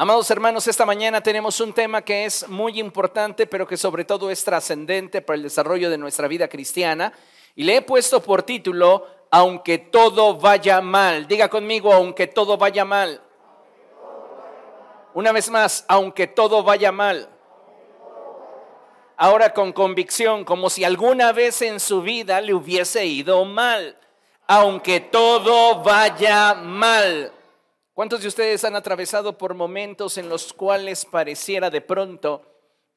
Amados hermanos, esta mañana tenemos un tema que es muy importante, pero que sobre todo es trascendente para el desarrollo de nuestra vida cristiana. Y le he puesto por título, aunque todo vaya mal. Diga conmigo, aunque todo vaya mal. Una vez más, aunque todo vaya mal. Ahora con convicción, como si alguna vez en su vida le hubiese ido mal. Aunque todo vaya mal. ¿Cuántos de ustedes han atravesado por momentos en los cuales pareciera de pronto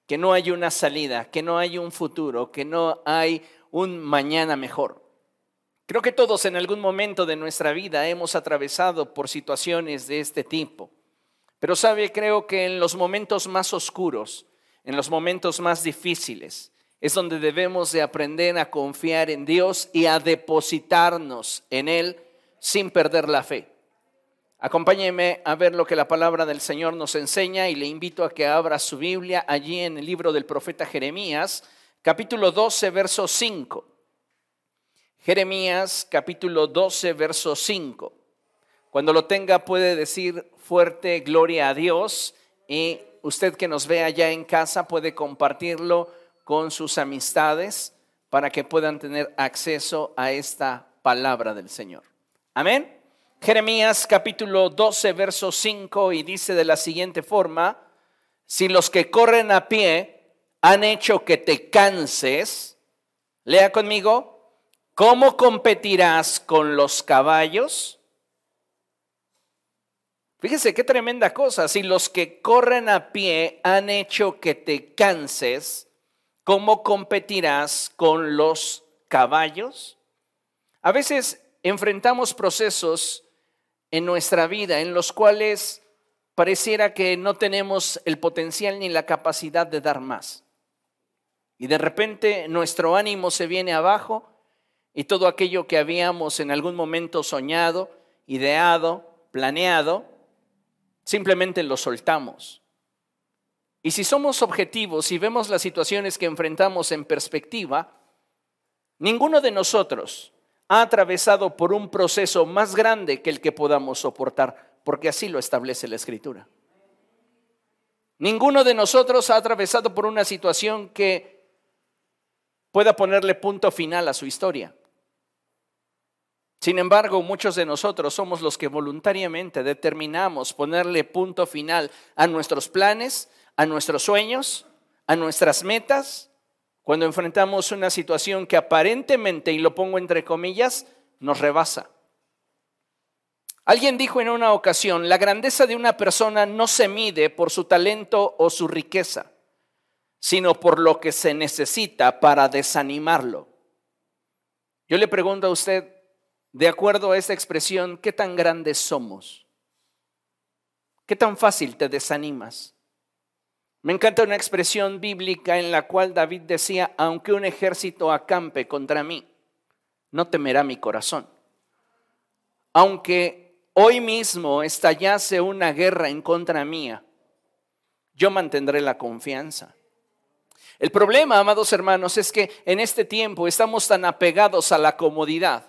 que no hay una salida, que no hay un futuro, que no hay un mañana mejor? Creo que todos en algún momento de nuestra vida hemos atravesado por situaciones de este tipo. Pero sabe, creo que en los momentos más oscuros, en los momentos más difíciles, es donde debemos de aprender a confiar en Dios y a depositarnos en Él sin perder la fe. Acompáñeme a ver lo que la palabra del Señor nos enseña y le invito a que abra su Biblia allí en el libro del profeta Jeremías, capítulo 12, verso 5. Jeremías, capítulo 12, verso 5. Cuando lo tenga puede decir fuerte gloria a Dios y usted que nos ve allá en casa puede compartirlo con sus amistades para que puedan tener acceso a esta palabra del Señor. Amén. Jeremías capítulo 12, verso 5 y dice de la siguiente forma, si los que corren a pie han hecho que te canses, lea conmigo, ¿cómo competirás con los caballos? Fíjese qué tremenda cosa, si los que corren a pie han hecho que te canses, ¿cómo competirás con los caballos? A veces enfrentamos procesos en nuestra vida en los cuales pareciera que no tenemos el potencial ni la capacidad de dar más. Y de repente nuestro ánimo se viene abajo y todo aquello que habíamos en algún momento soñado, ideado, planeado, simplemente lo soltamos. Y si somos objetivos y vemos las situaciones que enfrentamos en perspectiva, ninguno de nosotros ha atravesado por un proceso más grande que el que podamos soportar, porque así lo establece la Escritura. Ninguno de nosotros ha atravesado por una situación que pueda ponerle punto final a su historia. Sin embargo, muchos de nosotros somos los que voluntariamente determinamos ponerle punto final a nuestros planes, a nuestros sueños, a nuestras metas, cuando enfrentamos una situación que aparentemente, y lo pongo entre comillas, nos rebasa. Alguien dijo en una ocasión, la grandeza de una persona no se mide por su talento o su riqueza, sino por lo que se necesita para desanimarlo. Yo le pregunto a usted, de acuerdo a esta expresión, ¿qué tan grandes somos? ¿Qué tan fácil te desanimas? Me encanta una expresión bíblica en la cual David decía, aunque un ejército acampe contra mí, no temerá mi corazón. Aunque hoy mismo estallase una guerra en contra mía, yo mantendré la confianza. El problema, amados hermanos, es que en este tiempo estamos tan apegados a la comodidad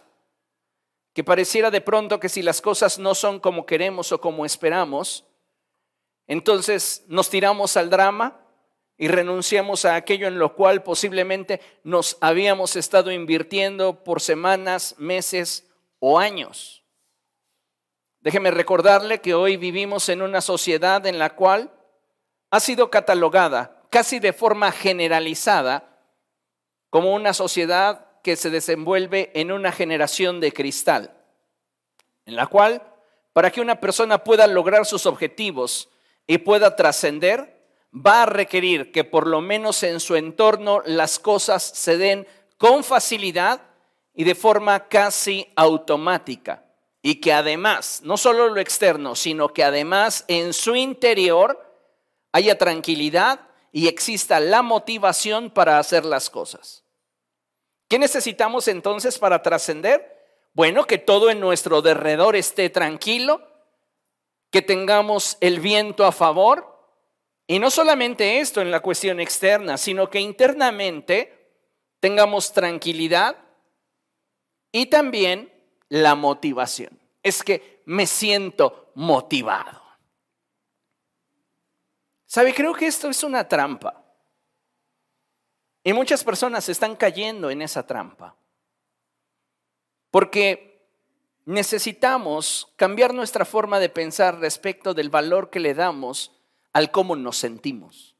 que pareciera de pronto que si las cosas no son como queremos o como esperamos, entonces nos tiramos al drama y renunciamos a aquello en lo cual posiblemente nos habíamos estado invirtiendo por semanas, meses o años. Déjeme recordarle que hoy vivimos en una sociedad en la cual ha sido catalogada casi de forma generalizada como una sociedad que se desenvuelve en una generación de cristal, en la cual para que una persona pueda lograr sus objetivos, y pueda trascender, va a requerir que por lo menos en su entorno las cosas se den con facilidad y de forma casi automática. Y que además, no solo lo externo, sino que además en su interior haya tranquilidad y exista la motivación para hacer las cosas. ¿Qué necesitamos entonces para trascender? Bueno, que todo en nuestro derredor esté tranquilo, que tengamos el viento a favor. Y no solamente esto en la cuestión externa, sino que internamente tengamos tranquilidad y también la motivación. Es que me siento motivado. ¿Sabe? Creo que esto es una trampa. Y muchas personas están cayendo en esa trampa. Porque necesitamos cambiar nuestra forma de pensar respecto del valor que le damos al cómo nos sentimos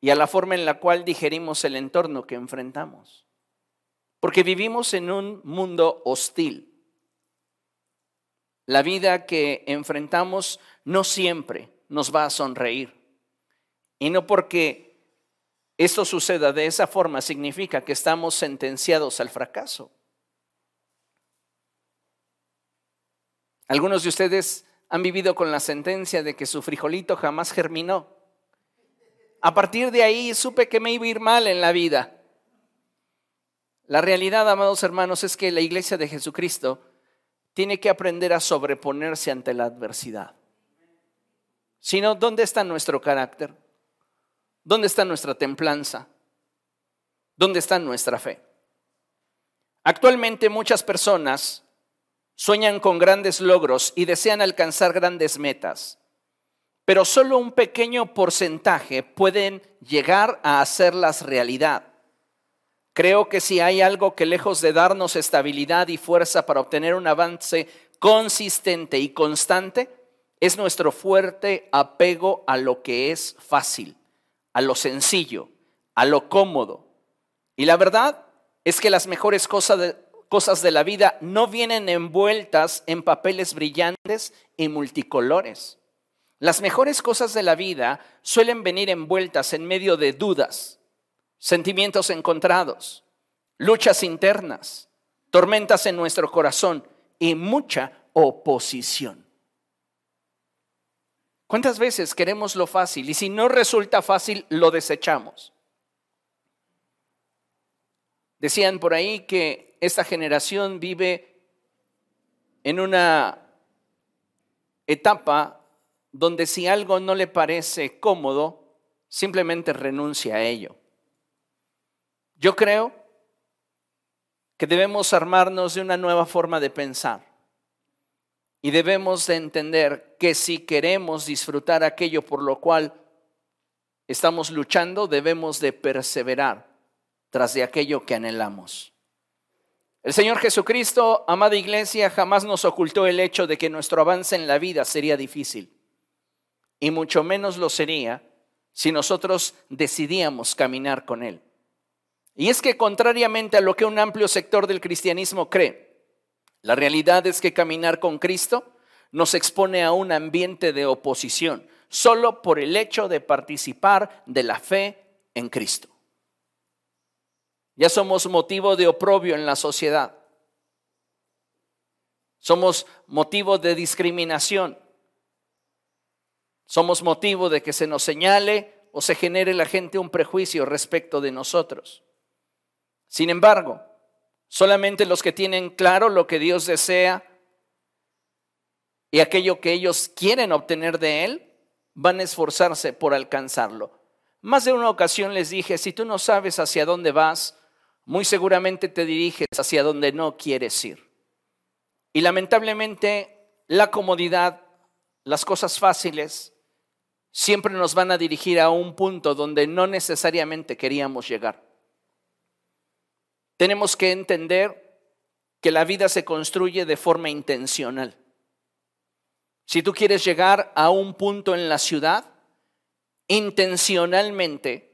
y a la forma en la cual digerimos el entorno que enfrentamos. Porque vivimos en un mundo hostil. La vida que enfrentamos no siempre nos va a sonreír. Y no porque esto suceda de esa forma significa que estamos sentenciados al fracaso. Algunos de ustedes han vivido con la sentencia de que su frijolito jamás germinó. A partir de ahí supe que me iba a ir mal en la vida. La realidad, amados hermanos, es que la iglesia de Jesucristo tiene que aprender a sobreponerse ante la adversidad. Si no, ¿dónde está nuestro carácter? ¿Dónde está nuestra templanza? ¿Dónde está nuestra fe? Actualmente muchas personas sueñan con grandes logros y desean alcanzar grandes metas, pero solo un pequeño porcentaje pueden llegar a hacerlas realidad. Creo que si hay algo que lejos de darnos estabilidad y fuerza para obtener un avance consistente y constante, es nuestro fuerte apego a lo que es fácil, a lo sencillo, a lo cómodo. Y la verdad es que las mejores cosas cosas de la vida no vienen envueltas en papeles brillantes y multicolores. Las mejores cosas de la vida suelen venir envueltas en medio de dudas, sentimientos encontrados, luchas internas, tormentas en nuestro corazón y mucha oposición. ¿Cuántas veces queremos lo fácil y si no resulta fácil lo desechamos? Decían por ahí que esta generación vive en una etapa donde si algo no le parece cómodo, simplemente renuncia a ello. Yo creo que debemos armarnos de una nueva forma de pensar y debemos de entender que si queremos disfrutar aquello por lo cual estamos luchando, debemos de perseverar tras de aquello que anhelamos. El Señor Jesucristo, amada iglesia, jamás nos ocultó el hecho de que nuestro avance en la vida sería difícil. Y mucho menos lo sería si nosotros decidíamos caminar con Él. Y es que contrariamente a lo que un amplio sector del cristianismo cree, la realidad es que caminar con Cristo nos expone a un ambiente de oposición, solo por el hecho de participar de la fe en Cristo. Ya somos motivo de oprobio en la sociedad. Somos motivo de discriminación. Somos motivo de que se nos señale o se genere la gente un prejuicio respecto de nosotros. Sin embargo, solamente los que tienen claro lo que Dios desea y aquello que ellos quieren obtener de Él, van a esforzarse por alcanzarlo. Más de una ocasión les dije, si tú no sabes hacia dónde vas, muy seguramente te diriges hacia donde no quieres ir. Y lamentablemente la comodidad, las cosas fáciles, siempre nos van a dirigir a un punto donde no necesariamente queríamos llegar. Tenemos que entender que la vida se construye de forma intencional. Si tú quieres llegar a un punto en la ciudad, intencionalmente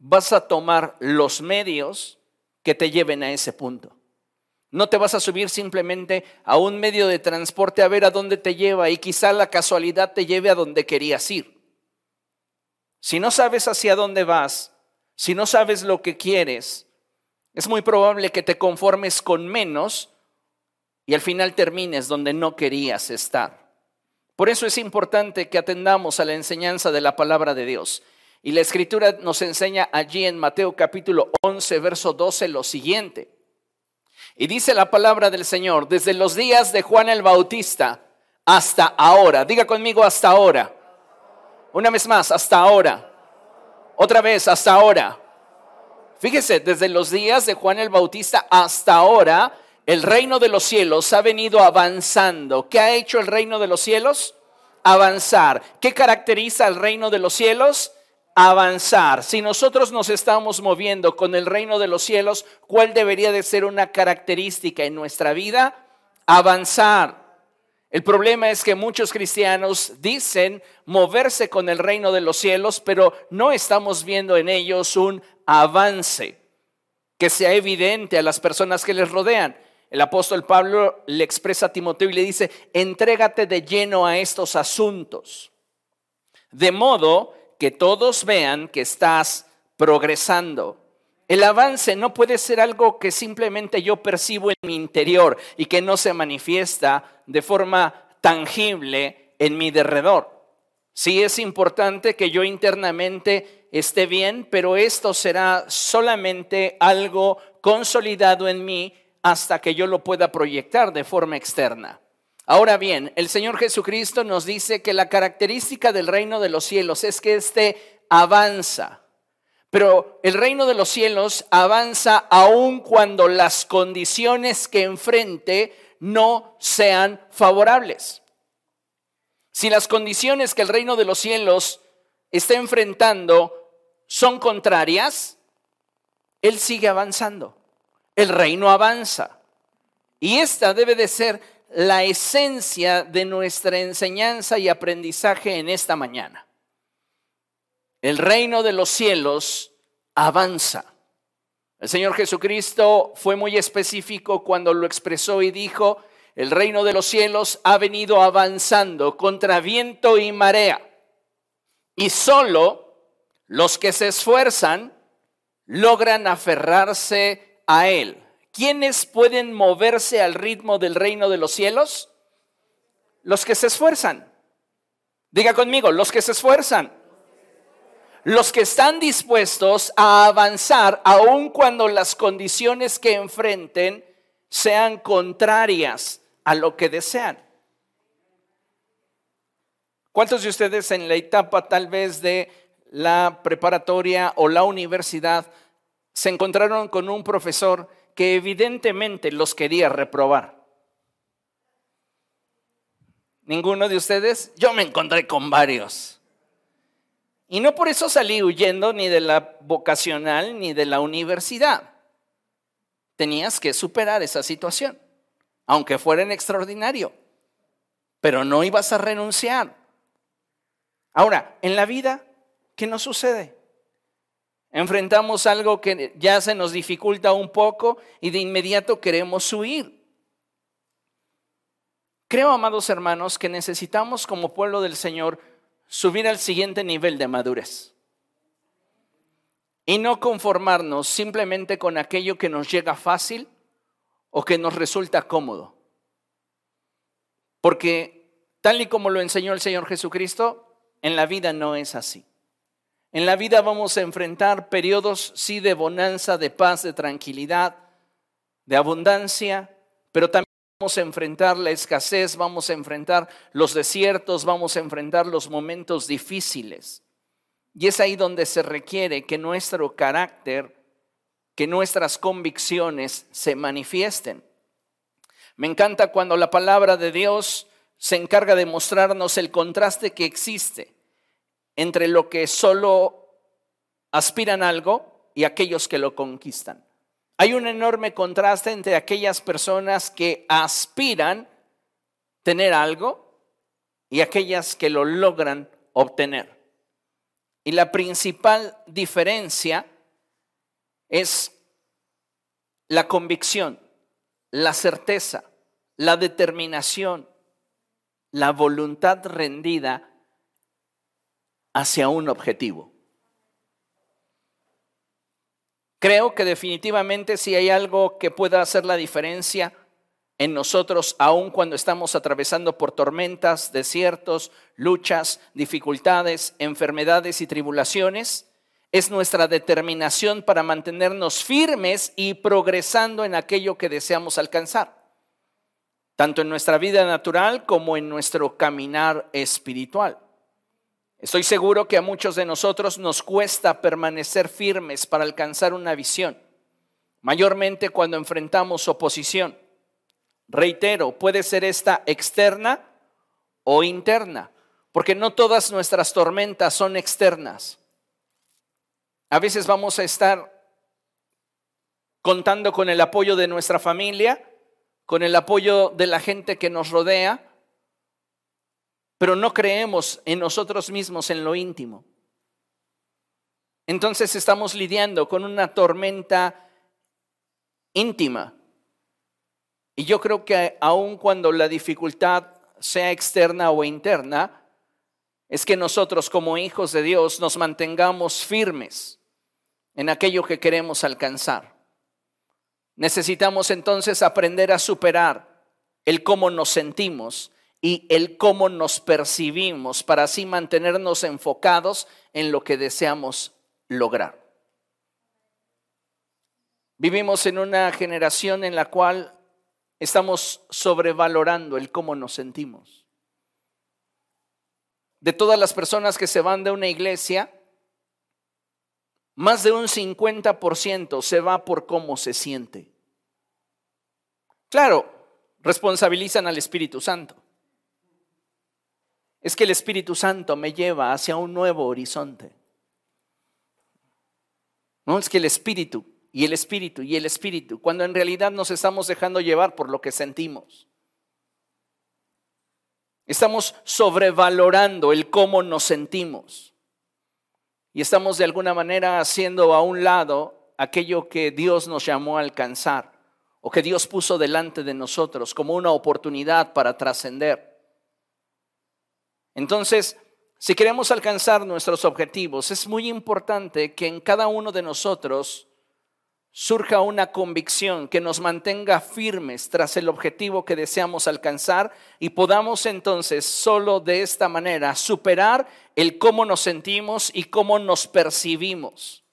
vas a tomar los medios que te lleven a ese punto. No te vas a subir simplemente a un medio de transporte a ver a dónde te lleva y quizá la casualidad te lleve a donde querías ir. Si no sabes hacia dónde vas, si no sabes lo que quieres, es muy probable que te conformes con menos y al final termines donde no querías estar. Por eso es importante que atendamos a la enseñanza de la palabra de Dios. Y la escritura nos enseña allí en Mateo capítulo 11, verso 12 lo siguiente. Y dice la palabra del Señor, desde los días de Juan el Bautista hasta ahora. Diga conmigo hasta ahora. Una vez más, hasta ahora. Otra vez, hasta ahora. Fíjese, desde los días de Juan el Bautista hasta ahora, el reino de los cielos ha venido avanzando. ¿Qué ha hecho el reino de los cielos? avanzar. ¿Qué caracteriza al reino de los cielos? Avanzar. Si nosotros nos estamos moviendo con el reino de los cielos, ¿cuál debería de ser una característica en nuestra vida? Avanzar. El problema es que muchos cristianos dicen moverse con el reino de los cielos, pero no estamos viendo en ellos un avance que sea evidente a las personas que les rodean. El apóstol Pablo le expresa a Timoteo y le dice, entrégate de lleno a estos asuntos, de modo que todos vean que estás progresando. El avance no puede ser algo que simplemente yo percibo en mi interior y que no se manifiesta de forma tangible en mi derredor. Sí es importante que yo internamente esté bien, pero esto será solamente algo consolidado en mí hasta que yo lo pueda proyectar de forma externa. Ahora bien, el Señor Jesucristo nos dice que la característica del reino de los cielos es que éste avanza. Pero el reino de los cielos avanza aun cuando las condiciones que enfrente no sean favorables. Si las condiciones que el reino de los cielos está enfrentando son contrarias, Él sigue avanzando el reino avanza. Y esta debe de ser la esencia de nuestra enseñanza y aprendizaje en esta mañana. El reino de los cielos avanza. El Señor Jesucristo fue muy específico cuando lo expresó y dijo, el reino de los cielos ha venido avanzando contra viento y marea. Y solo los que se esfuerzan logran aferrarse a Él. ¿Quiénes pueden moverse al ritmo del reino de los cielos? Los que se esfuerzan. Diga conmigo, los que se esfuerzan. Los que están dispuestos a avanzar aun cuando las condiciones que enfrenten sean contrarias a lo que desean. ¿Cuántos de ustedes en la etapa tal vez de la preparatoria o la universidad se encontraron con un profesor que evidentemente los quería reprobar. ¿Ninguno de ustedes? Yo me encontré con varios. Y no por eso salí huyendo ni de la vocacional ni de la universidad. Tenías que superar esa situación, aunque fuera en extraordinario. Pero no ibas a renunciar. Ahora, en la vida, ¿qué nos sucede? Enfrentamos algo que ya se nos dificulta un poco y de inmediato queremos huir. Creo, amados hermanos, que necesitamos como pueblo del Señor subir al siguiente nivel de madurez y no conformarnos simplemente con aquello que nos llega fácil o que nos resulta cómodo. Porque tal y como lo enseñó el Señor Jesucristo, en la vida no es así. En la vida vamos a enfrentar periodos, sí, de bonanza, de paz, de tranquilidad, de abundancia, pero también vamos a enfrentar la escasez, vamos a enfrentar los desiertos, vamos a enfrentar los momentos difíciles. Y es ahí donde se requiere que nuestro carácter, que nuestras convicciones se manifiesten. Me encanta cuando la palabra de Dios se encarga de mostrarnos el contraste que existe entre lo que solo aspiran algo y aquellos que lo conquistan. Hay un enorme contraste entre aquellas personas que aspiran tener algo y aquellas que lo logran obtener. Y la principal diferencia es la convicción, la certeza, la determinación, la voluntad rendida hacia un objetivo. Creo que definitivamente si hay algo que pueda hacer la diferencia en nosotros, aun cuando estamos atravesando por tormentas, desiertos, luchas, dificultades, enfermedades y tribulaciones, es nuestra determinación para mantenernos firmes y progresando en aquello que deseamos alcanzar, tanto en nuestra vida natural como en nuestro caminar espiritual. Estoy seguro que a muchos de nosotros nos cuesta permanecer firmes para alcanzar una visión, mayormente cuando enfrentamos oposición. Reitero, puede ser esta externa o interna. porque no todas nuestras tormentas son externas. A veces vamos a estar contando con el apoyo de nuestra familia, con el apoyo de la gente que nos rodea, pero no creemos en nosotros mismos en lo íntimo. Entonces estamos lidiando con una tormenta íntima. Y yo creo que aun cuando la dificultad sea externa o interna, es que nosotros como hijos de Dios nos mantengamos firmes en aquello que queremos alcanzar. Necesitamos entonces aprender a superar el cómo nos sentimos y el cómo nos percibimos para así mantenernos enfocados en lo que deseamos lograr. Vivimos en una generación en la cual estamos sobrevalorando el cómo nos sentimos. De todas las personas que se van de una iglesia, más de un 50% se va por cómo se siente. Claro, responsabilizan al Espíritu Santo. Es que el Espíritu Santo me lleva hacia un nuevo horizonte. No es que el Espíritu y el Espíritu y el Espíritu, cuando en realidad nos estamos dejando llevar por lo que sentimos. Estamos sobrevalorando el cómo nos sentimos. Y estamos de alguna manera haciendo a un lado aquello que Dios nos llamó a alcanzar o que Dios puso delante de nosotros como una oportunidad para trascender. Entonces, si queremos alcanzar nuestros objetivos, es muy importante que en cada uno de nosotros surja una convicción que nos mantenga firmes tras el objetivo que deseamos alcanzar y podamos entonces solo de esta manera superar el cómo nos sentimos y cómo nos percibimos.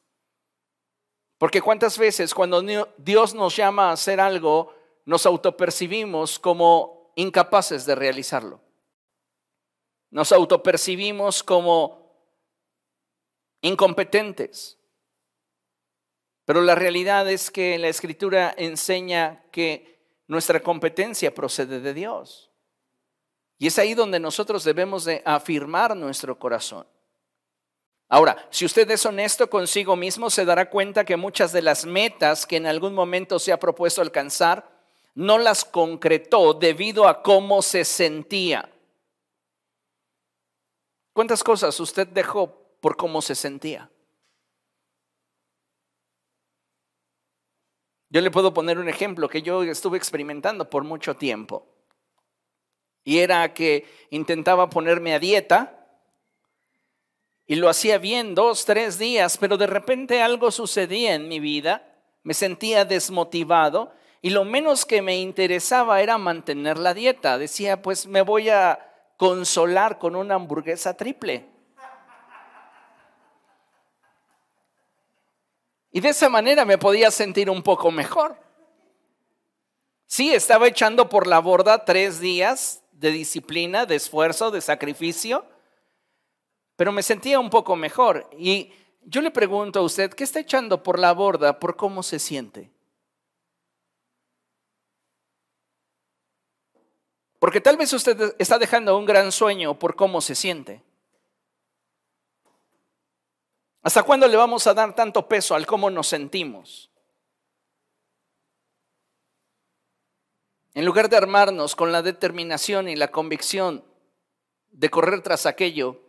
Porque cuántas veces cuando Dios nos llama a hacer algo, nos autopercibimos como incapaces de realizarlo. Nos autopercibimos como incompetentes. Pero la realidad es que la escritura enseña que nuestra competencia procede de Dios. Y es ahí donde nosotros debemos de afirmar nuestro corazón. Ahora, si usted es honesto consigo mismo, se dará cuenta que muchas de las metas que en algún momento se ha propuesto alcanzar, no las concretó debido a cómo se sentía. ¿Cuántas cosas usted dejó por cómo se sentía? Yo le puedo poner un ejemplo que yo estuve experimentando por mucho tiempo. Y era que intentaba ponerme a dieta y lo hacía bien dos, tres días, pero de repente algo sucedía en mi vida, me sentía desmotivado y lo menos que me interesaba era mantener la dieta. Decía, pues me voy a consolar con una hamburguesa triple. Y de esa manera me podía sentir un poco mejor. Sí, estaba echando por la borda tres días de disciplina, de esfuerzo, de sacrificio, pero me sentía un poco mejor. Y yo le pregunto a usted, ¿qué está echando por la borda por cómo se siente? Porque tal vez usted está dejando un gran sueño por cómo se siente. ¿Hasta cuándo le vamos a dar tanto peso al cómo nos sentimos? En lugar de armarnos con la determinación y la convicción de correr tras aquello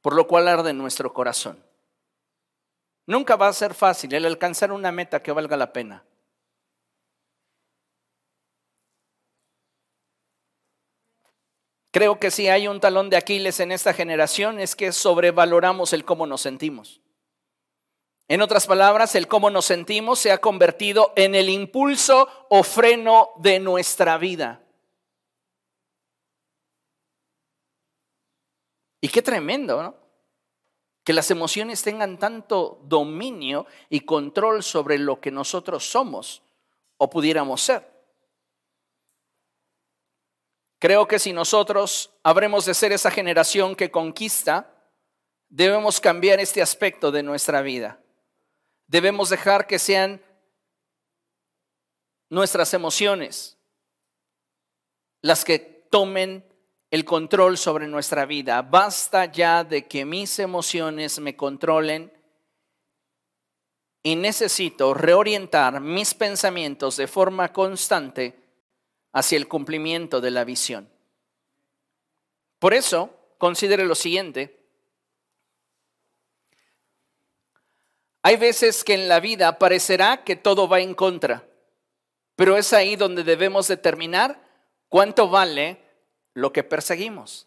por lo cual arde nuestro corazón. Nunca va a ser fácil el alcanzar una meta que valga la pena. Creo que si hay un talón de Aquiles en esta generación es que sobrevaloramos el cómo nos sentimos. En otras palabras, el cómo nos sentimos se ha convertido en el impulso o freno de nuestra vida. Y qué tremendo, ¿no? Que las emociones tengan tanto dominio y control sobre lo que nosotros somos o pudiéramos ser. Creo que si nosotros habremos de ser esa generación que conquista, debemos cambiar este aspecto de nuestra vida. Debemos dejar que sean nuestras emociones las que tomen el control sobre nuestra vida. Basta ya de que mis emociones me controlen y necesito reorientar mis pensamientos de forma constante hacia el cumplimiento de la visión. Por eso, considere lo siguiente. Hay veces que en la vida parecerá que todo va en contra, pero es ahí donde debemos determinar cuánto vale lo que perseguimos.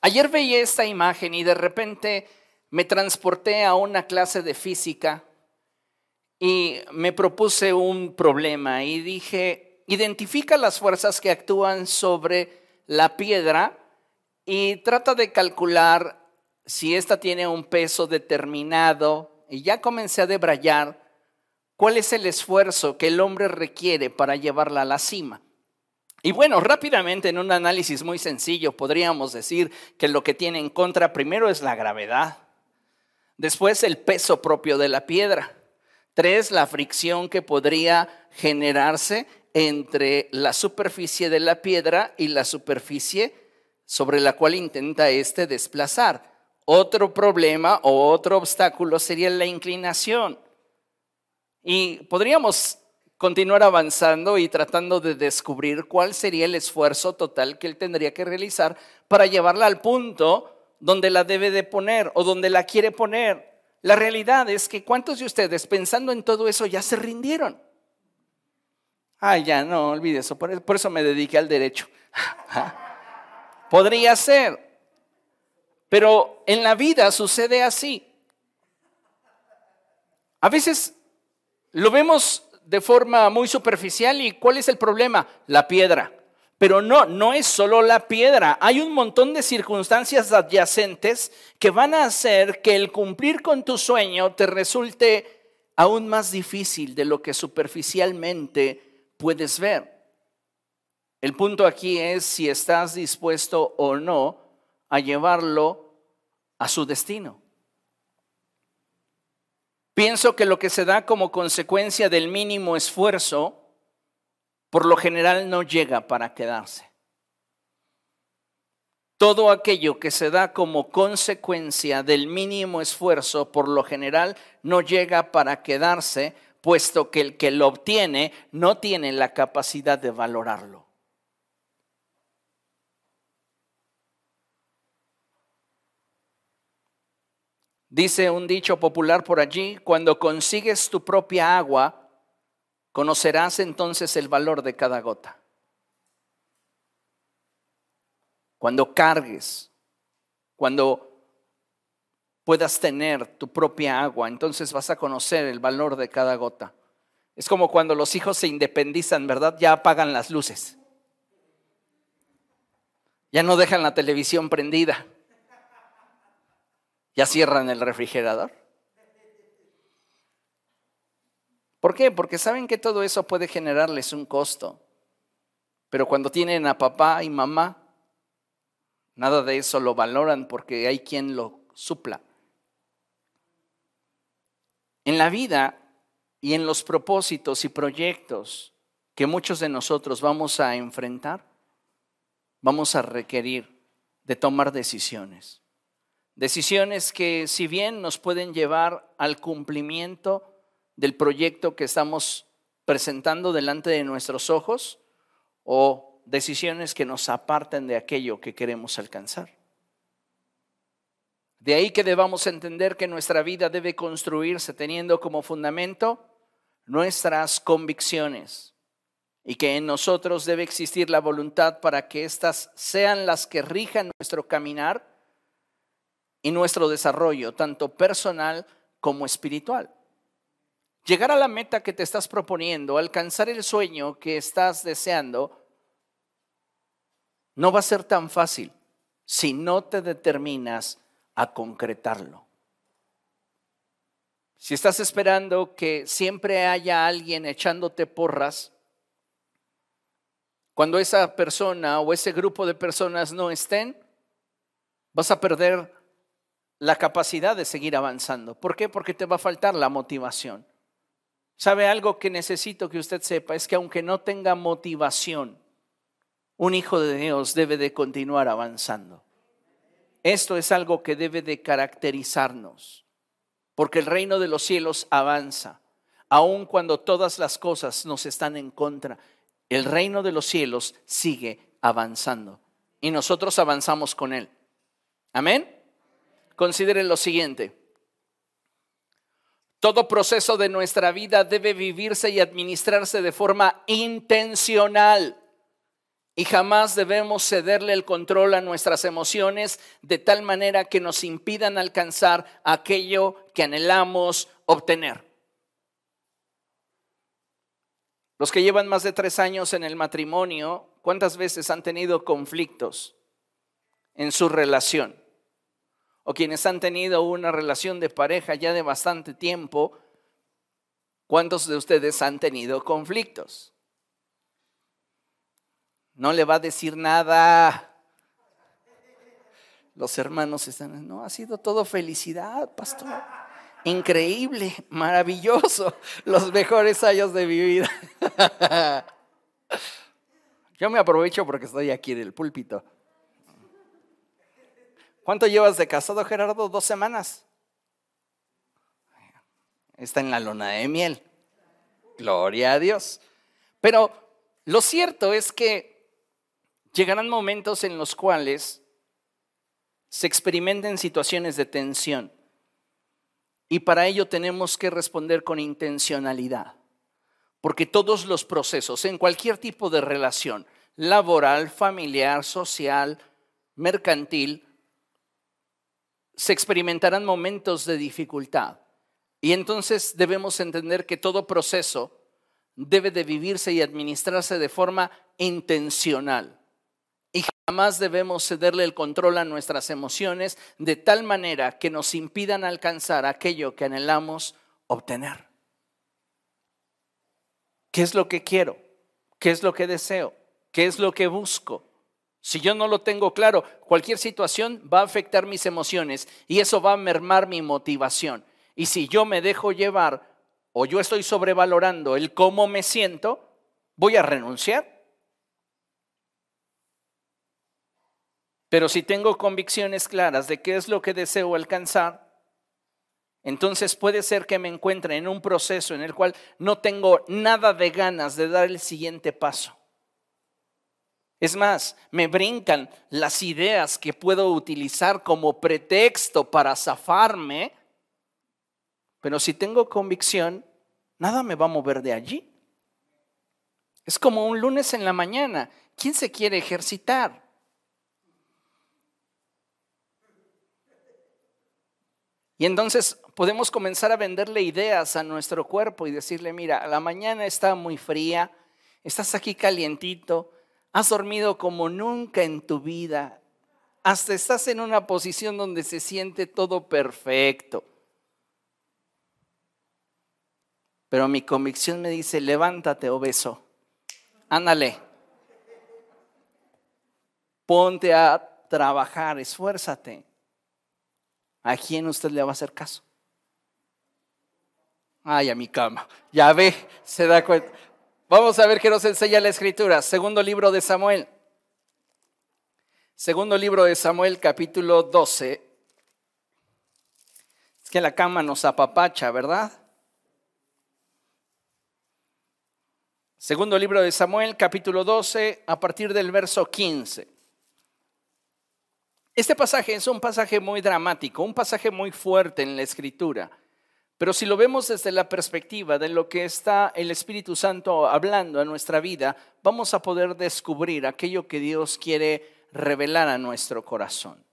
Ayer veía esta imagen y de repente me transporté a una clase de física y me propuse un problema y dije, identifica las fuerzas que actúan sobre la piedra y trata de calcular si ésta tiene un peso determinado y ya comencé a debrayar cuál es el esfuerzo que el hombre requiere para llevarla a la cima. Y bueno, rápidamente en un análisis muy sencillo podríamos decir que lo que tiene en contra primero es la gravedad, después el peso propio de la piedra, tres, la fricción que podría generarse entre la superficie de la piedra y la superficie sobre la cual intenta éste desplazar. Otro problema o otro obstáculo sería la inclinación. Y podríamos continuar avanzando y tratando de descubrir cuál sería el esfuerzo total que él tendría que realizar para llevarla al punto donde la debe de poner o donde la quiere poner. La realidad es que ¿cuántos de ustedes pensando en todo eso ya se rindieron? Ay, ya, no, olvide eso. Por, eso me dediqué al derecho. Podría ser. Pero en la vida sucede así. A veces lo vemos de forma muy superficial y ¿cuál es el problema? La piedra. Pero no, no es solo la piedra. Hay un montón de circunstancias adyacentes que van a hacer que el cumplir con tu sueño te resulte aún más difícil de lo que superficialmente puedes ver. El punto aquí es si estás dispuesto o no a llevarlo a su destino. Pienso que lo que se da como consecuencia del mínimo esfuerzo, por lo general no llega para quedarse. Todo aquello que se da como consecuencia del mínimo esfuerzo, por lo general no llega para quedarse, puesto que el que lo obtiene no tiene la capacidad de valorarlo. Dice un dicho popular por allí, cuando consigues tu propia agua, conocerás entonces el valor de cada gota. Cuando cargues, cuando puedas tener tu propia agua, entonces vas a conocer el valor de cada gota. Es como cuando los hijos se independizan, ¿verdad? Ya apagan las luces. Ya no dejan la televisión prendida. Ya cierran el refrigerador. ¿Por qué? Porque saben que todo eso puede generarles un costo. Pero cuando tienen a papá y mamá, nada de eso lo valoran porque hay quien lo supla. En la vida y en los propósitos y proyectos que muchos de nosotros vamos a enfrentar, vamos a requerir de tomar decisiones. Decisiones que si bien nos pueden llevar al cumplimiento del proyecto que estamos presentando delante de nuestros ojos o decisiones que nos aparten de aquello que queremos alcanzar. De ahí que debamos entender que nuestra vida debe construirse teniendo como fundamento nuestras convicciones y que en nosotros debe existir la voluntad para que éstas sean las que rijan nuestro caminar y nuestro desarrollo, tanto personal como espiritual. Llegar a la meta que te estás proponiendo, alcanzar el sueño que estás deseando, no va a ser tan fácil si no te determinas a concretarlo. Si estás esperando que siempre haya alguien echándote porras, cuando esa persona o ese grupo de personas no estén, vas a perder la capacidad de seguir avanzando. ¿Por qué? Porque te va a faltar la motivación. ¿Sabe algo que necesito que usted sepa? Es que aunque no tenga motivación, un hijo de Dios debe de continuar avanzando. Esto es algo que debe de caracterizarnos, porque el reino de los cielos avanza, aun cuando todas las cosas nos están en contra. El reino de los cielos sigue avanzando y nosotros avanzamos con él. Amén. Consideren lo siguiente. Todo proceso de nuestra vida debe vivirse y administrarse de forma intencional. Y jamás debemos cederle el control a nuestras emociones de tal manera que nos impidan alcanzar aquello que anhelamos obtener. Los que llevan más de tres años en el matrimonio, ¿cuántas veces han tenido conflictos en su relación? O quienes han tenido una relación de pareja ya de bastante tiempo, ¿cuántos de ustedes han tenido conflictos? no le va a decir nada. Los hermanos están, no, ha sido todo felicidad, pastor. Increíble, maravilloso, los mejores años de mi vida. Yo me aprovecho porque estoy aquí en el púlpito. ¿Cuánto llevas de casado, Gerardo? Dos semanas. Está en la lona de miel. Gloria a Dios. Pero lo cierto es que Llegarán momentos en los cuales se experimenten situaciones de tensión y para ello tenemos que responder con intencionalidad, porque todos los procesos en cualquier tipo de relación, laboral, familiar, social, mercantil, se experimentarán momentos de dificultad. Y entonces debemos entender que todo proceso debe de vivirse y administrarse de forma intencional. Y jamás debemos cederle el control a nuestras emociones de tal manera que nos impidan alcanzar aquello que anhelamos obtener. ¿Qué es lo que quiero? ¿Qué es lo que deseo? ¿Qué es lo que busco? Si yo no lo tengo claro, cualquier situación va a afectar mis emociones y eso va a mermar mi motivación. Y si yo me dejo llevar o yo estoy sobrevalorando el cómo me siento, voy a renunciar. Pero si tengo convicciones claras de qué es lo que deseo alcanzar, entonces puede ser que me encuentre en un proceso en el cual no tengo nada de ganas de dar el siguiente paso. Es más, me brincan las ideas que puedo utilizar como pretexto para zafarme, pero si tengo convicción, nada me va a mover de allí. Es como un lunes en la mañana. ¿Quién se quiere ejercitar? Y entonces podemos comenzar a venderle ideas a nuestro cuerpo y decirle, mira, la mañana está muy fría, estás aquí calientito, has dormido como nunca en tu vida, hasta estás en una posición donde se siente todo perfecto. Pero mi convicción me dice, levántate, obeso, ándale, ponte a trabajar, esfuérzate. ¿A quién usted le va a hacer caso? Ay, a mi cama. Ya ve, se da cuenta. Vamos a ver qué nos enseña la escritura. Segundo libro de Samuel. Segundo libro de Samuel, capítulo 12. Es que la cama nos apapacha, ¿verdad? Segundo libro de Samuel, capítulo 12, a partir del verso 15. Este pasaje es un pasaje muy dramático, un pasaje muy fuerte en la escritura, pero si lo vemos desde la perspectiva de lo que está el Espíritu Santo hablando a nuestra vida, vamos a poder descubrir aquello que Dios quiere revelar a nuestro corazón.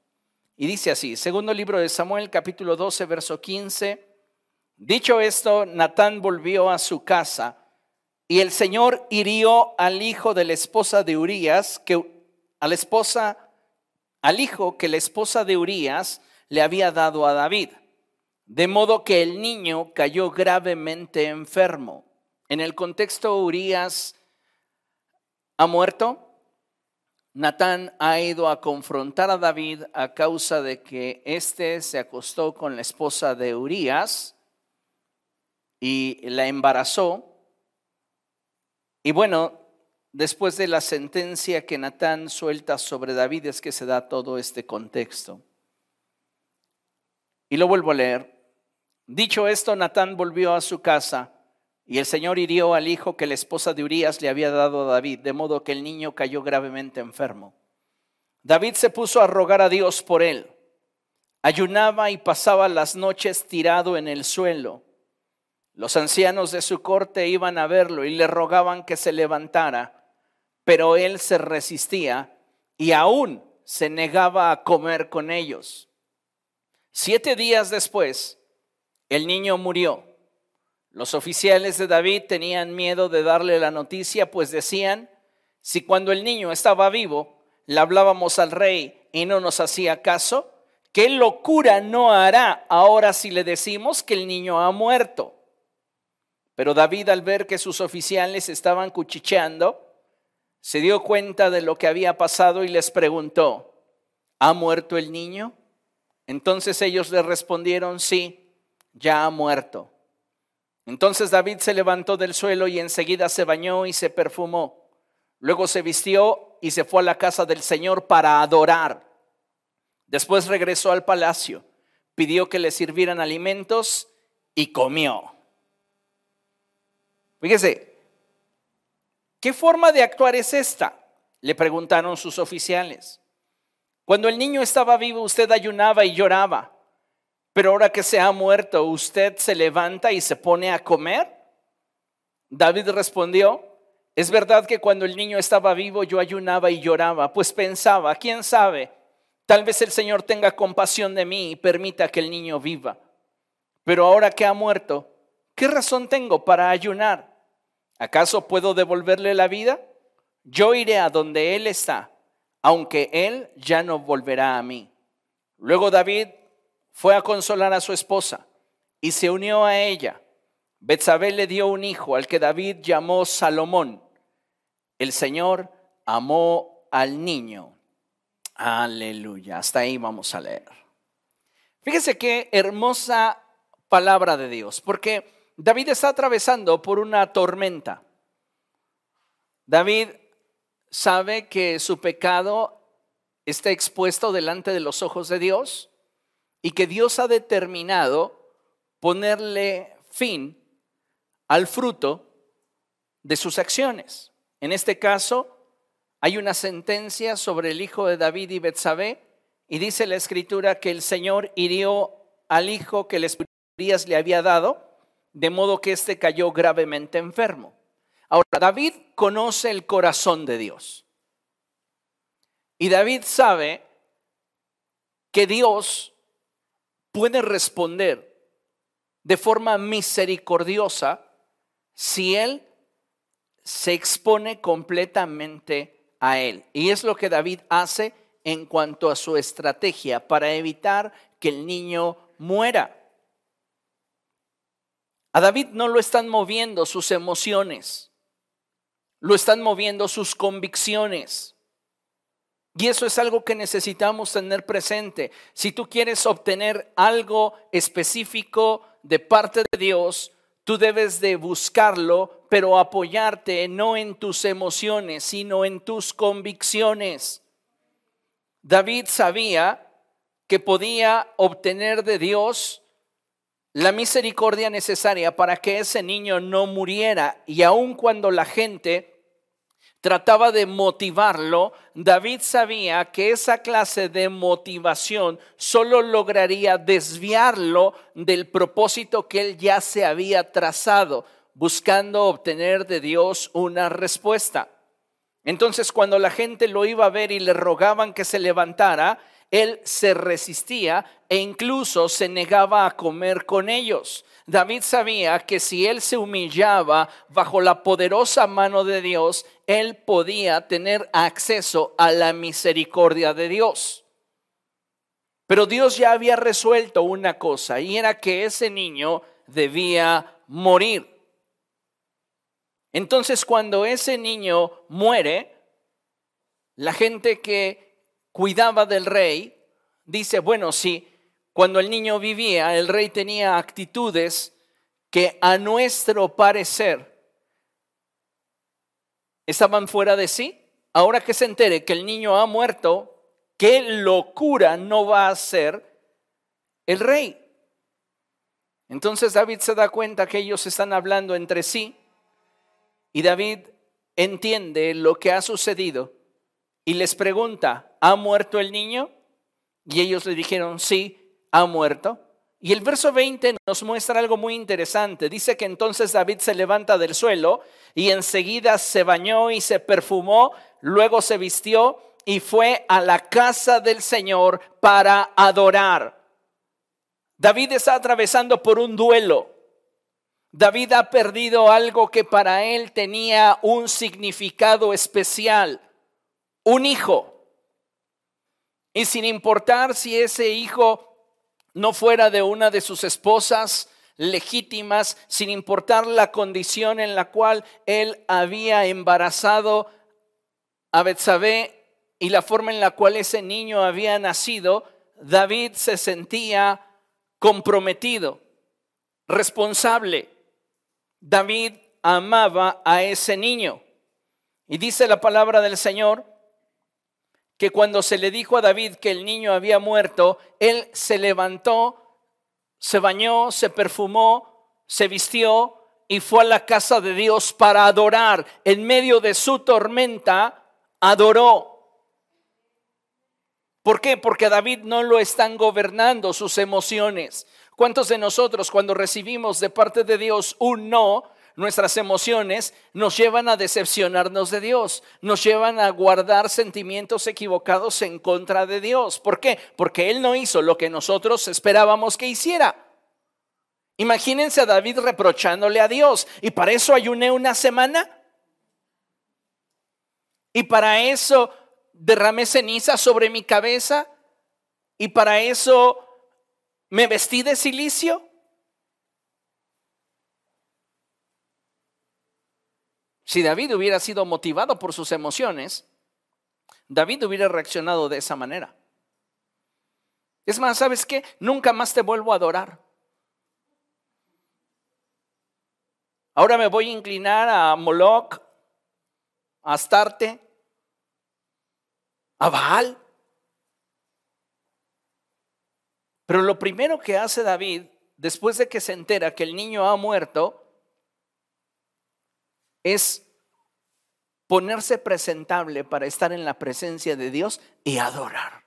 Y dice así, segundo libro de Samuel, capítulo 12, verso 15, dicho esto, Natán volvió a su casa y el Señor hirió al hijo de la esposa de Urías, que a la esposa al hijo que la esposa de Urías le había dado a David. De modo que el niño cayó gravemente enfermo. En el contexto, Urías ha muerto. Natán ha ido a confrontar a David a causa de que éste se acostó con la esposa de Urías y la embarazó. Y bueno, después de la sentencia que Natán suelta sobre David es que se da todo este contexto. Y lo vuelvo a leer. Dicho esto, Natán volvió a su casa y el Señor hirió al hijo que la esposa de Urías le había dado a David, de modo que el niño cayó gravemente enfermo. David se puso a rogar a Dios por él. Ayunaba y pasaba las noches tirado en el suelo. Los ancianos de su corte iban a verlo y le rogaban que se levantara, pero él se resistía y aún se negaba a comer con ellos. Siete días después, el niño murió. Los oficiales de David tenían miedo de darle la noticia, pues decían, si cuando el niño estaba vivo, le hablábamos al rey y no nos hacía caso, ¿qué locura no hará ahora si le decimos que el niño ha muerto? Pero David al ver que sus oficiales estaban cuchicheando, se dio cuenta de lo que había pasado y les preguntó, ¿ha muerto el niño? Entonces ellos le respondieron, sí, ya ha muerto. Entonces David se levantó del suelo y enseguida se bañó y se perfumó. Luego se vistió y se fue a la casa del Señor para adorar. Después regresó al palacio, pidió que le sirvieran alimentos y comió. Fíjese, ¿qué forma de actuar es esta? Le preguntaron sus oficiales. Cuando el niño estaba vivo, usted ayunaba y lloraba, pero ahora que se ha muerto, usted se levanta y se pone a comer. David respondió, es verdad que cuando el niño estaba vivo yo ayunaba y lloraba, pues pensaba, quién sabe, tal vez el Señor tenga compasión de mí y permita que el niño viva. Pero ahora que ha muerto, ¿qué razón tengo para ayunar? ¿Acaso puedo devolverle la vida? Yo iré a donde Él está, aunque Él ya no volverá a mí. Luego David fue a consolar a su esposa y se unió a ella. Betsabé le dio un hijo al que David llamó Salomón. El Señor amó al niño. Aleluya. Hasta ahí vamos a leer. Fíjese qué hermosa palabra de Dios, porque David está atravesando por una tormenta. David sabe que su pecado está expuesto delante de los ojos de Dios y que Dios ha determinado ponerle fin al fruto de sus acciones. En este caso, hay una sentencia sobre el hijo de David y Betsabé y dice la escritura que el Señor hirió al hijo que les le había dado de modo que éste cayó gravemente enfermo. Ahora, David conoce el corazón de Dios. Y David sabe que Dios puede responder de forma misericordiosa si Él se expone completamente a Él. Y es lo que David hace en cuanto a su estrategia para evitar que el niño muera. A David no lo están moviendo sus emociones, lo están moviendo sus convicciones. Y eso es algo que necesitamos tener presente. Si tú quieres obtener algo específico de parte de Dios, tú debes de buscarlo, pero apoyarte no en tus emociones, sino en tus convicciones. David sabía que podía obtener de Dios la misericordia necesaria para que ese niño no muriera. Y aun cuando la gente trataba de motivarlo, David sabía que esa clase de motivación solo lograría desviarlo del propósito que él ya se había trazado, buscando obtener de Dios una respuesta. Entonces cuando la gente lo iba a ver y le rogaban que se levantara, él se resistía e incluso se negaba a comer con ellos. David sabía que si él se humillaba bajo la poderosa mano de Dios, él podía tener acceso a la misericordia de Dios. Pero Dios ya había resuelto una cosa y era que ese niño debía morir. Entonces cuando ese niño muere, la gente que cuidaba del rey, dice, bueno, sí, cuando el niño vivía, el rey tenía actitudes que a nuestro parecer estaban fuera de sí. Ahora que se entere que el niño ha muerto, qué locura no va a ser el rey. Entonces David se da cuenta que ellos están hablando entre sí y David entiende lo que ha sucedido y les pregunta, ¿ha muerto el niño? Y ellos le dijeron, sí, ha muerto. Y el verso 20 nos muestra algo muy interesante. Dice que entonces David se levanta del suelo y enseguida se bañó y se perfumó, luego se vistió y fue a la casa del Señor para adorar. David está atravesando por un duelo. David ha perdido algo que para él tenía un significado especial, un hijo. Y sin importar si ese hijo no fuera de una de sus esposas legítimas, sin importar la condición en la cual él había embarazado a Betsabé y la forma en la cual ese niño había nacido, David se sentía comprometido, responsable. David amaba a ese niño. Y dice la palabra del Señor que cuando se le dijo a David que el niño había muerto, él se levantó, se bañó, se perfumó, se vistió y fue a la casa de Dios para adorar. En medio de su tormenta, adoró. ¿Por qué? Porque a David no lo están gobernando sus emociones. ¿Cuántos de nosotros cuando recibimos de parte de Dios un no, nuestras emociones nos llevan a decepcionarnos de Dios, nos llevan a guardar sentimientos equivocados en contra de Dios? ¿Por qué? Porque Él no hizo lo que nosotros esperábamos que hiciera. Imagínense a David reprochándole a Dios y para eso ayuné una semana. Y para eso derramé ceniza sobre mi cabeza y para eso me vestí de silicio? Si David hubiera sido motivado por sus emociones, David hubiera reaccionado de esa manera. Es más, ¿sabes qué? Nunca más te vuelvo a adorar. Ahora me voy a inclinar a Moloch, a Astarte, a Baal. Pero lo primero que hace David, después de que se entera que el niño ha muerto, es ponerse presentable para estar en la presencia de Dios y adorar.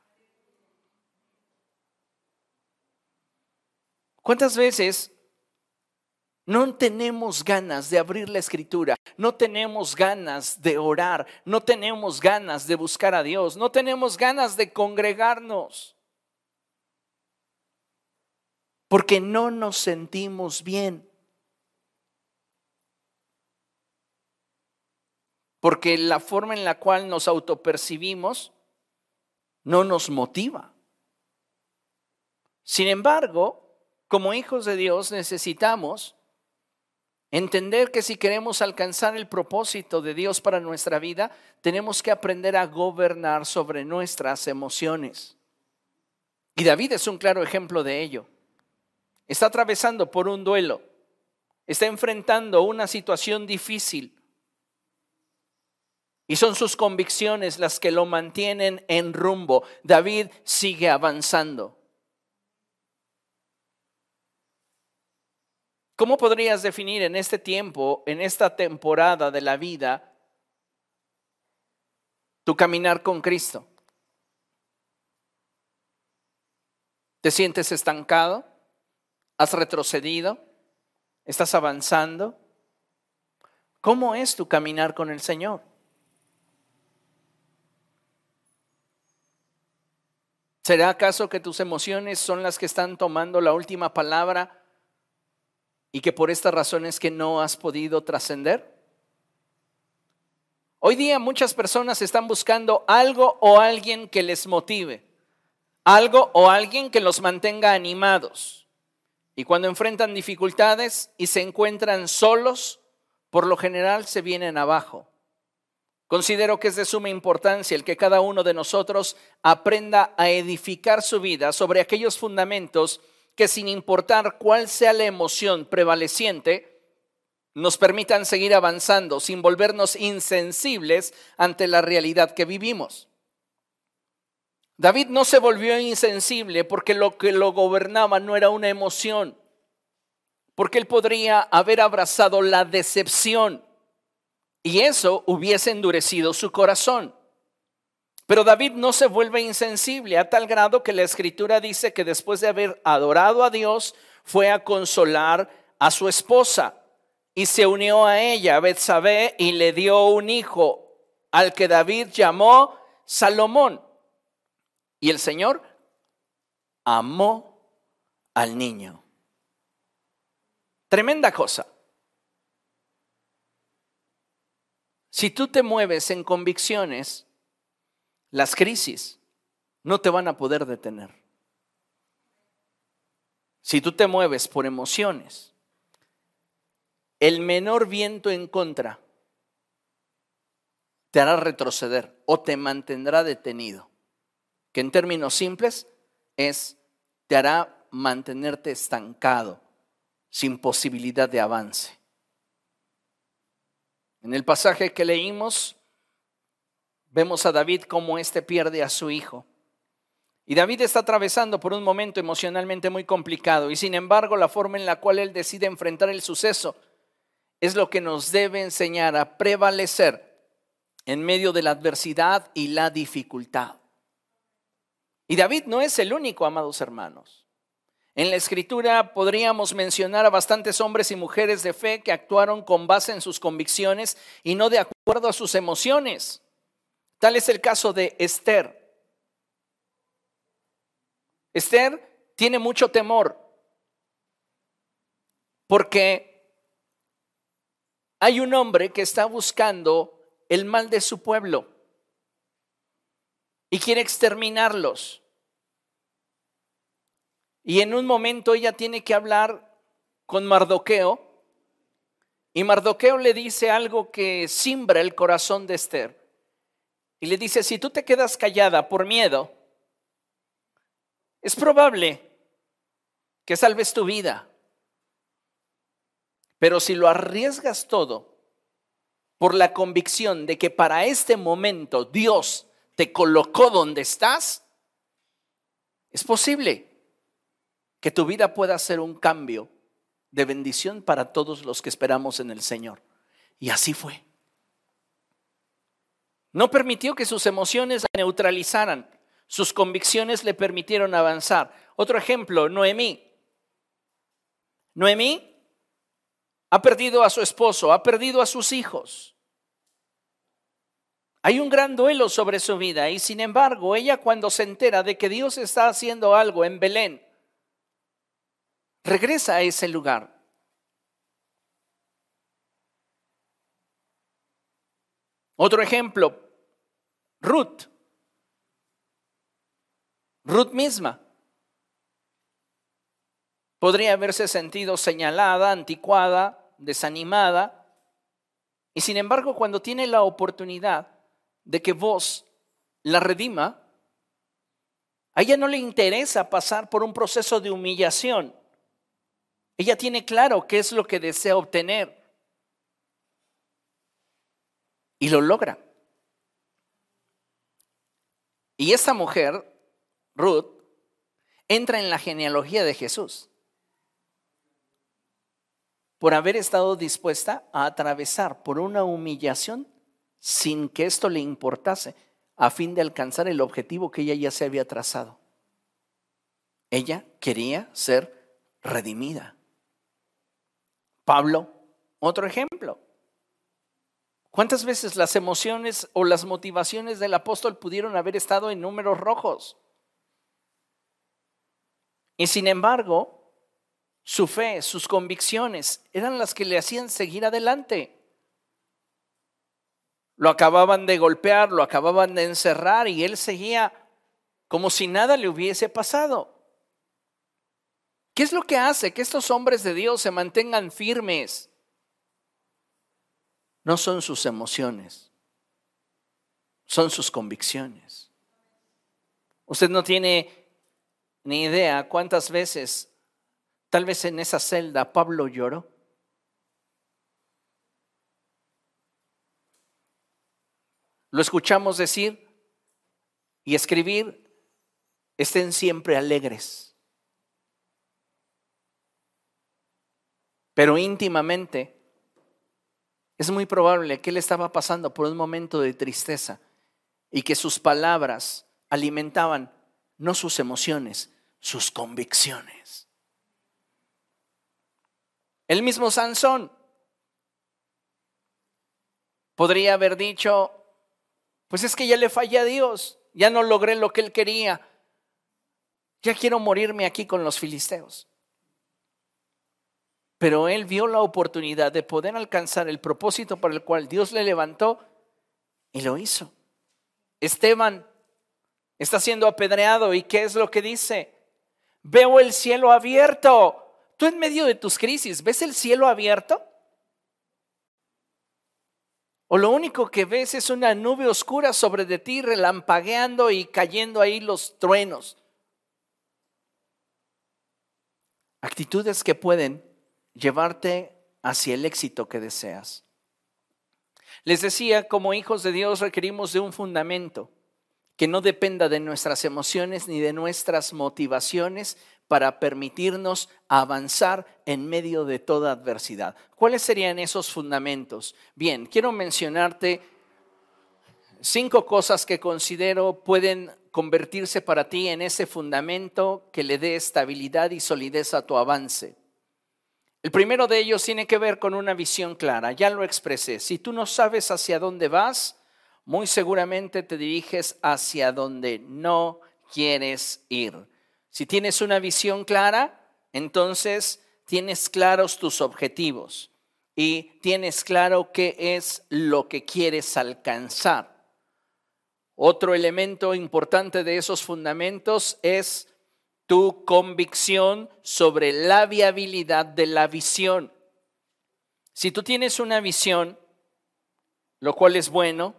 ¿Cuántas veces no tenemos ganas de abrir la escritura, no tenemos ganas de orar, no tenemos ganas de buscar a Dios, no tenemos ganas de congregarnos. Porque no nos sentimos bien. Porque la forma en la cual nos autopercibimos no nos motiva. Sin embargo, como hijos de Dios necesitamos Entender que si queremos alcanzar el propósito de Dios para nuestra vida, tenemos que aprender a gobernar sobre nuestras emociones. Y David es un claro ejemplo de ello. Está atravesando por un duelo, está enfrentando una situación difícil. Y son sus convicciones las que lo mantienen en rumbo. David sigue avanzando. ¿Cómo podrías definir en este tiempo, en esta temporada de la vida, tu caminar con Cristo? ¿Te sientes estancado? ¿Has retrocedido? ¿Estás avanzando? ¿Cómo es tu caminar con el Señor? ¿Será acaso que tus emociones son las que están tomando la última palabra y que por esta razón es que no has podido trascender? Hoy día muchas personas están buscando algo o alguien que les motive, algo o alguien que los mantenga animados. Y cuando enfrentan dificultades y se encuentran solos, por lo general se vienen abajo. Considero que es de suma importancia el que cada uno de nosotros aprenda a edificar su vida sobre aquellos fundamentos que sin importar cuál sea la emoción prevaleciente, nos permitan seguir avanzando sin volvernos insensibles ante la realidad que vivimos. David no se volvió insensible porque lo que lo gobernaba no era una emoción, porque él podría haber abrazado la decepción y eso hubiese endurecido su corazón. Pero David no se vuelve insensible a tal grado que la escritura dice que después de haber adorado a Dios fue a consolar a su esposa y se unió a ella, Betsabé, y le dio un hijo al que David llamó Salomón. Y el Señor amó al niño. Tremenda cosa. Si tú te mueves en convicciones, las crisis no te van a poder detener. Si tú te mueves por emociones, el menor viento en contra te hará retroceder o te mantendrá detenido, que en términos simples es, te hará mantenerte estancado, sin posibilidad de avance. En el pasaje que leímos, vemos a David como éste pierde a su hijo. Y David está atravesando por un momento emocionalmente muy complicado y sin embargo la forma en la cual él decide enfrentar el suceso es lo que nos debe enseñar a prevalecer en medio de la adversidad y la dificultad. Y David no es el único, amados hermanos. En la escritura podríamos mencionar a bastantes hombres y mujeres de fe que actuaron con base en sus convicciones y no de acuerdo a sus emociones. Tal es el caso de Esther. Esther tiene mucho temor porque hay un hombre que está buscando el mal de su pueblo y quiere exterminarlos. Y en un momento ella tiene que hablar con Mardoqueo y Mardoqueo le dice algo que simbra el corazón de Esther. Y le dice, si tú te quedas callada por miedo, es probable que salves tu vida. Pero si lo arriesgas todo por la convicción de que para este momento Dios te colocó donde estás, es posible que tu vida pueda ser un cambio de bendición para todos los que esperamos en el Señor. Y así fue. No permitió que sus emociones la neutralizaran. Sus convicciones le permitieron avanzar. Otro ejemplo, Noemí. Noemí ha perdido a su esposo, ha perdido a sus hijos. Hay un gran duelo sobre su vida y sin embargo ella cuando se entera de que Dios está haciendo algo en Belén, regresa a ese lugar. Otro ejemplo, Ruth. Ruth misma podría haberse sentido señalada, anticuada, desanimada, y sin embargo cuando tiene la oportunidad de que vos la redima, a ella no le interesa pasar por un proceso de humillación. Ella tiene claro qué es lo que desea obtener y lo logra. Y esta mujer, Ruth, entra en la genealogía de Jesús por haber estado dispuesta a atravesar por una humillación sin que esto le importase, a fin de alcanzar el objetivo que ella ya se había trazado. Ella quería ser redimida. Pablo, otro ejemplo. ¿Cuántas veces las emociones o las motivaciones del apóstol pudieron haber estado en números rojos? Y sin embargo, su fe, sus convicciones eran las que le hacían seguir adelante. Lo acababan de golpear, lo acababan de encerrar y él seguía como si nada le hubiese pasado. ¿Qué es lo que hace que estos hombres de Dios se mantengan firmes? No son sus emociones, son sus convicciones. Usted no tiene ni idea cuántas veces, tal vez en esa celda, Pablo lloró. Lo escuchamos decir y escribir, estén siempre alegres. Pero íntimamente es muy probable que él estaba pasando por un momento de tristeza y que sus palabras alimentaban no sus emociones, sus convicciones. El mismo Sansón podría haber dicho, pues es que ya le fallé a Dios, ya no logré lo que él quería, ya quiero morirme aquí con los filisteos. Pero él vio la oportunidad de poder alcanzar el propósito para el cual Dios le levantó y lo hizo. Esteban está siendo apedreado y ¿qué es lo que dice? Veo el cielo abierto. Tú en medio de tus crisis, ¿ves el cielo abierto? ¿O lo único que ves es una nube oscura sobre de ti relampagueando y cayendo ahí los truenos? Actitudes que pueden llevarte hacia el éxito que deseas. Les decía, como hijos de Dios requerimos de un fundamento que no dependa de nuestras emociones ni de nuestras motivaciones para permitirnos avanzar en medio de toda adversidad. ¿Cuáles serían esos fundamentos? Bien, quiero mencionarte cinco cosas que considero pueden convertirse para ti en ese fundamento que le dé estabilidad y solidez a tu avance. El primero de ellos tiene que ver con una visión clara, ya lo expresé. Si tú no sabes hacia dónde vas, muy seguramente te diriges hacia donde no quieres ir. Si tienes una visión clara, entonces tienes claros tus objetivos y tienes claro qué es lo que quieres alcanzar. Otro elemento importante de esos fundamentos es tu convicción sobre la viabilidad de la visión. Si tú tienes una visión, lo cual es bueno,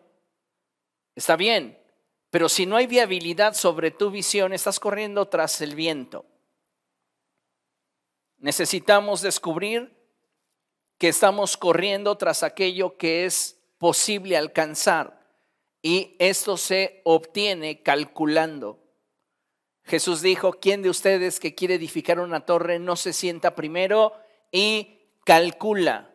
está bien, pero si no hay viabilidad sobre tu visión, estás corriendo tras el viento. Necesitamos descubrir que estamos corriendo tras aquello que es posible alcanzar y esto se obtiene calculando. Jesús dijo, ¿quién de ustedes que quiere edificar una torre no se sienta primero y calcula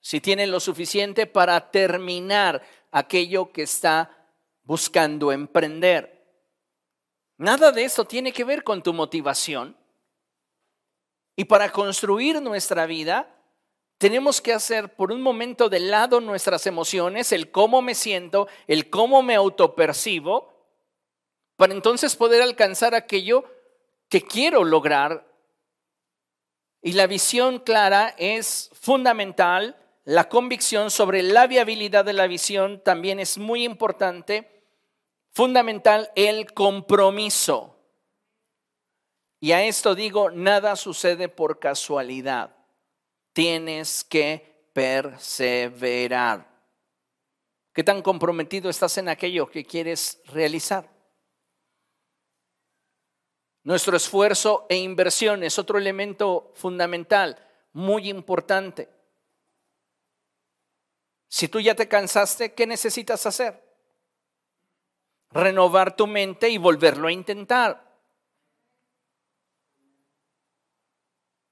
si tiene lo suficiente para terminar aquello que está buscando emprender? Nada de eso tiene que ver con tu motivación. Y para construir nuestra vida, tenemos que hacer por un momento de lado nuestras emociones, el cómo me siento, el cómo me autopercibo, para entonces poder alcanzar aquello que quiero lograr. Y la visión clara es fundamental, la convicción sobre la viabilidad de la visión también es muy importante, fundamental el compromiso. Y a esto digo, nada sucede por casualidad, tienes que perseverar. ¿Qué tan comprometido estás en aquello que quieres realizar? Nuestro esfuerzo e inversión es otro elemento fundamental, muy importante. Si tú ya te cansaste, ¿qué necesitas hacer? Renovar tu mente y volverlo a intentar.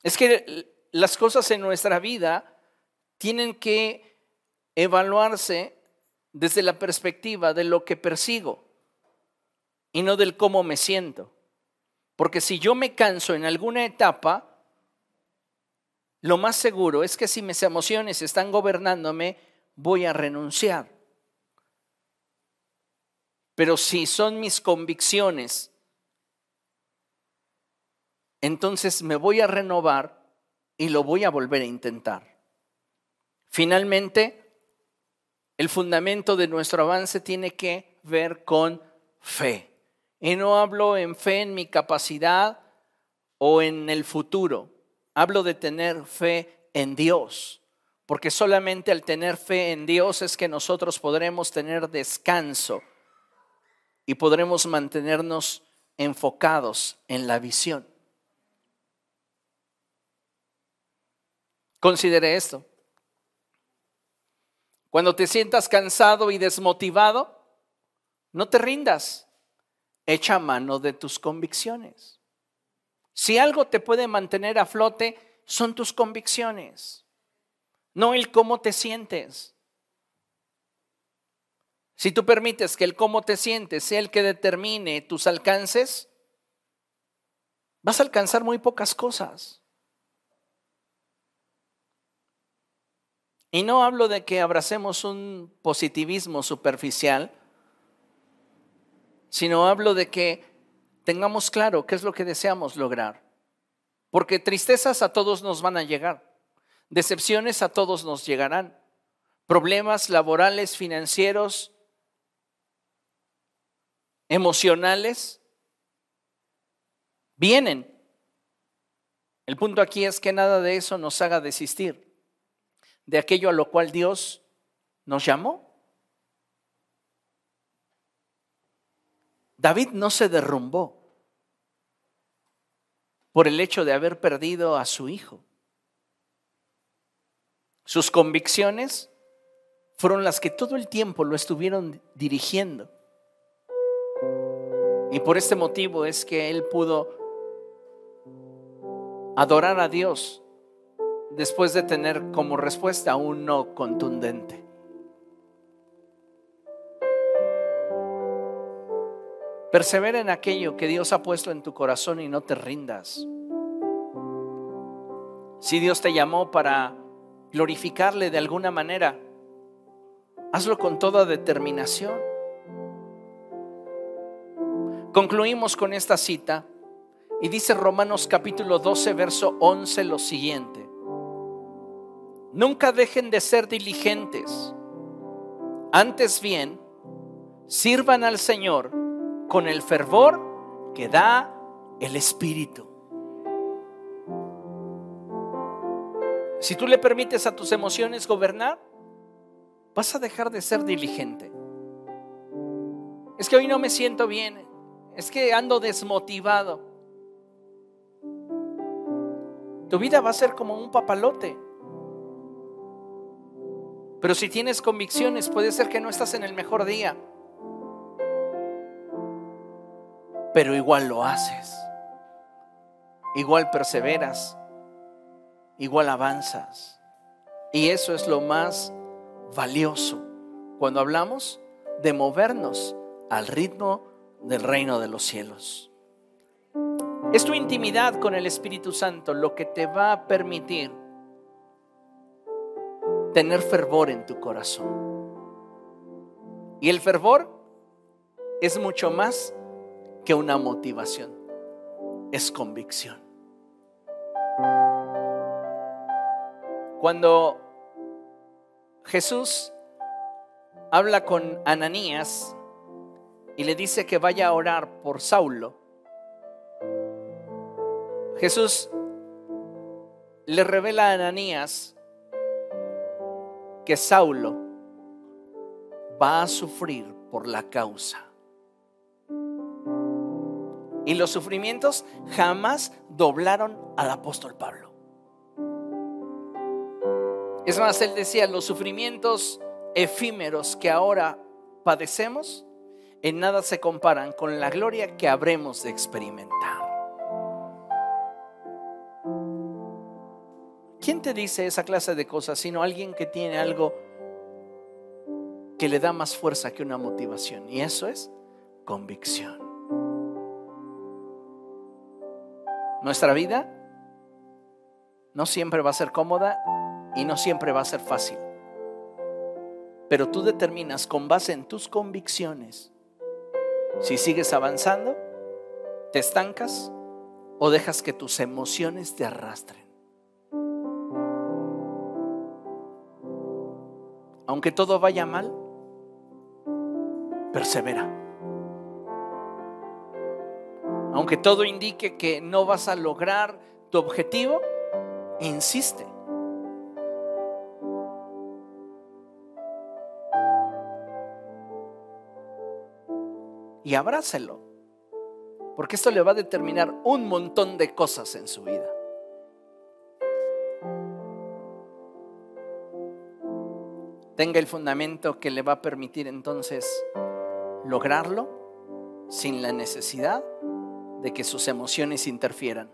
Es que las cosas en nuestra vida tienen que evaluarse desde la perspectiva de lo que persigo y no del cómo me siento. Porque si yo me canso en alguna etapa, lo más seguro es que si mis emociones están gobernándome, voy a renunciar. Pero si son mis convicciones, entonces me voy a renovar y lo voy a volver a intentar. Finalmente, el fundamento de nuestro avance tiene que ver con fe. Y no hablo en fe en mi capacidad o en el futuro. Hablo de tener fe en Dios. Porque solamente al tener fe en Dios es que nosotros podremos tener descanso y podremos mantenernos enfocados en la visión. Considere esto. Cuando te sientas cansado y desmotivado, no te rindas. Echa mano de tus convicciones. Si algo te puede mantener a flote, son tus convicciones, no el cómo te sientes. Si tú permites que el cómo te sientes sea el que determine tus alcances, vas a alcanzar muy pocas cosas. Y no hablo de que abracemos un positivismo superficial, sino hablo de que tengamos claro qué es lo que deseamos lograr. Porque tristezas a todos nos van a llegar, decepciones a todos nos llegarán, problemas laborales, financieros, emocionales, vienen. El punto aquí es que nada de eso nos haga desistir de aquello a lo cual Dios nos llamó. David no se derrumbó por el hecho de haber perdido a su hijo. Sus convicciones fueron las que todo el tiempo lo estuvieron dirigiendo. Y por este motivo es que él pudo adorar a Dios después de tener como respuesta un no contundente. Persevera en aquello que Dios ha puesto en tu corazón y no te rindas. Si Dios te llamó para glorificarle de alguna manera, hazlo con toda determinación. Concluimos con esta cita y dice Romanos capítulo 12, verso 11 lo siguiente. Nunca dejen de ser diligentes. Antes bien, sirvan al Señor con el fervor que da el Espíritu. Si tú le permites a tus emociones gobernar, vas a dejar de ser diligente. Es que hoy no me siento bien, es que ando desmotivado. Tu vida va a ser como un papalote. Pero si tienes convicciones, puede ser que no estás en el mejor día. Pero igual lo haces. Igual perseveras. Igual avanzas. Y eso es lo más valioso cuando hablamos de movernos al ritmo del reino de los cielos. Es tu intimidad con el Espíritu Santo lo que te va a permitir tener fervor en tu corazón. Y el fervor es mucho más que una motivación, es convicción. Cuando Jesús habla con Ananías y le dice que vaya a orar por Saulo, Jesús le revela a Ananías que Saulo va a sufrir por la causa. Y los sufrimientos jamás doblaron al apóstol Pablo. Es más, él decía, los sufrimientos efímeros que ahora padecemos en nada se comparan con la gloria que habremos de experimentar. ¿Quién te dice esa clase de cosas sino alguien que tiene algo que le da más fuerza que una motivación? Y eso es convicción. Nuestra vida no siempre va a ser cómoda y no siempre va a ser fácil. Pero tú determinas con base en tus convicciones si sigues avanzando, te estancas o dejas que tus emociones te arrastren. aunque todo vaya mal, persevera. Aunque todo indique que no vas a lograr tu objetivo, insiste. Y abrácelo, porque esto le va a determinar un montón de cosas en su vida. tenga el fundamento que le va a permitir entonces lograrlo sin la necesidad de que sus emociones interfieran.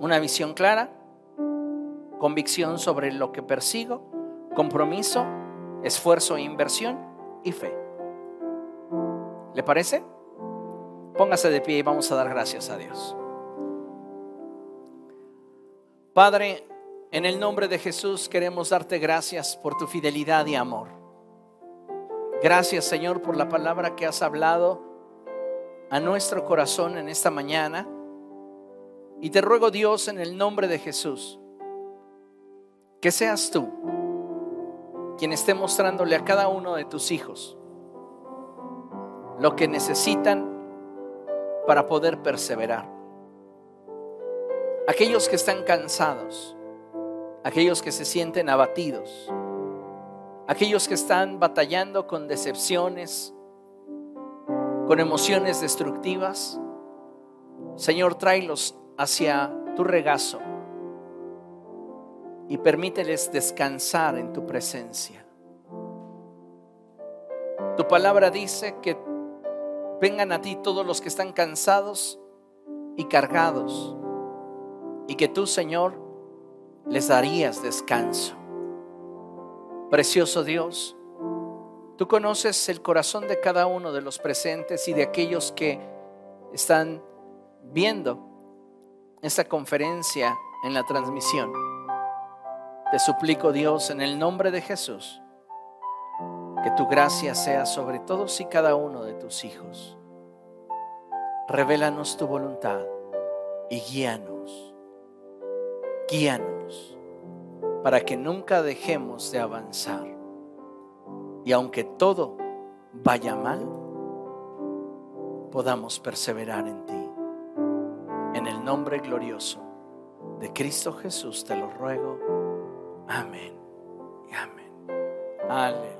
Una visión clara, convicción sobre lo que persigo, compromiso, esfuerzo e inversión y fe. ¿Le parece? Póngase de pie y vamos a dar gracias a Dios. Padre, en el nombre de Jesús queremos darte gracias por tu fidelidad y amor. Gracias Señor por la palabra que has hablado a nuestro corazón en esta mañana. Y te ruego Dios en el nombre de Jesús, que seas tú quien esté mostrándole a cada uno de tus hijos lo que necesitan para poder perseverar. Aquellos que están cansados, aquellos que se sienten abatidos, aquellos que están batallando con decepciones, con emociones destructivas, Señor, tráelos hacia tu regazo y permíteles descansar en tu presencia. Tu palabra dice que vengan a ti todos los que están cansados y cargados y que tú, Señor, les darías descanso. Precioso Dios, tú conoces el corazón de cada uno de los presentes y de aquellos que están viendo esta conferencia en la transmisión. Te suplico, Dios, en el nombre de Jesús, que tu gracia sea sobre todos y cada uno de tus hijos. Revélanos tu voluntad y guíanos. Guíanos para que nunca dejemos de avanzar. Y aunque todo vaya mal, podamos perseverar en ti. En el nombre glorioso de Cristo Jesús te lo ruego. Amén y amén.